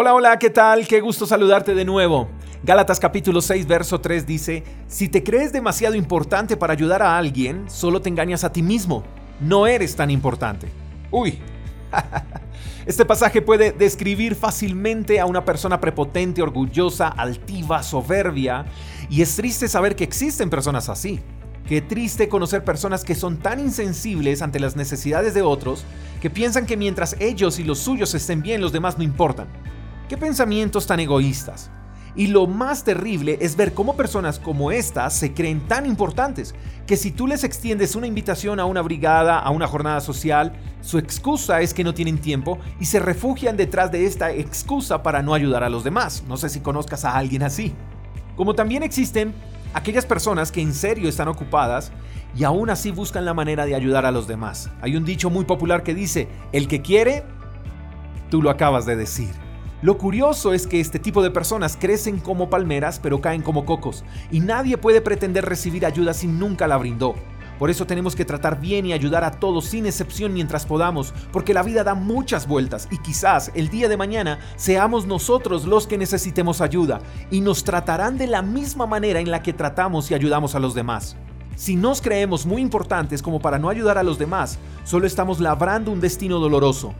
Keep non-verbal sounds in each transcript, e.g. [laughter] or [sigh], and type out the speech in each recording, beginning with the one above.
Hola, hola, ¿qué tal? Qué gusto saludarte de nuevo. Gálatas capítulo 6, verso 3 dice, Si te crees demasiado importante para ayudar a alguien, solo te engañas a ti mismo. No eres tan importante. Uy. [laughs] Este pasaje puede describir fácilmente a una persona prepotente, orgullosa, altiva, soberbia, y es triste saber que existen personas así. Qué triste conocer personas que son tan insensibles ante las necesidades de otros que piensan que mientras ellos y los suyos estén bien, los demás no importan. Qué pensamientos tan egoístas. Y lo más terrible es ver cómo personas como estas se creen tan importantes que si tú les extiendes una invitación a una brigada, a una jornada social, su excusa es que no tienen tiempo y se refugian detrás de esta excusa para no ayudar a los demás. No sé si conozcas a alguien así. Como también existen aquellas personas que en serio están ocupadas y aún así buscan la manera de ayudar a los demás. Hay un dicho muy popular que dice, el que quiere, tú lo acabas de decir. Lo curioso es que este tipo de personas crecen como palmeras pero caen como cocos y nadie puede pretender recibir ayuda si nunca la brindó. Por eso tenemos que tratar bien y ayudar a todos sin excepción mientras podamos, porque la vida da muchas vueltas y quizás el día de mañana seamos nosotros los que necesitemos ayuda y nos tratarán de la misma manera en la que tratamos y ayudamos a los demás. Si nos creemos muy importantes como para no ayudar a los demás, solo estamos labrando un destino doloroso.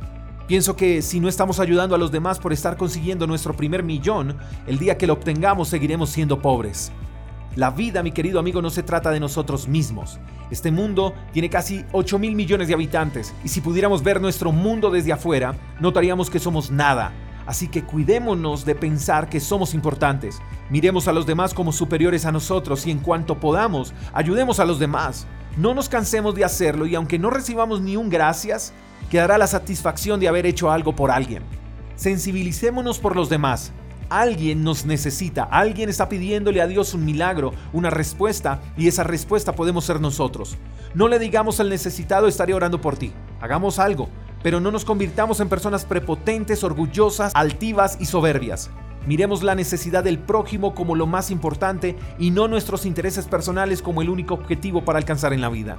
Pienso que si no estamos ayudando a los demás por estar consiguiendo nuestro primer millón, el día que lo obtengamos seguiremos siendo pobres. La vida, mi querido amigo, no se trata de nosotros mismos. Este mundo tiene casi 8 mil millones de habitantes y si pudiéramos ver nuestro mundo desde afuera, notaríamos que somos nada. Así que cuidémonos de pensar que somos importantes. Miremos a los demás como superiores a nosotros y en cuanto podamos, ayudemos a los demás. No nos cansemos de hacerlo y aunque no recibamos ni un gracias, quedará la satisfacción de haber hecho algo por alguien. Sensibilicémonos por los demás. Alguien nos necesita, alguien está pidiéndole a Dios un milagro, una respuesta, y esa respuesta podemos ser nosotros. No le digamos al necesitado estaré orando por ti. Hagamos algo, pero no nos convirtamos en personas prepotentes, orgullosas, altivas y soberbias. Miremos la necesidad del prójimo como lo más importante y no nuestros intereses personales como el único objetivo para alcanzar en la vida.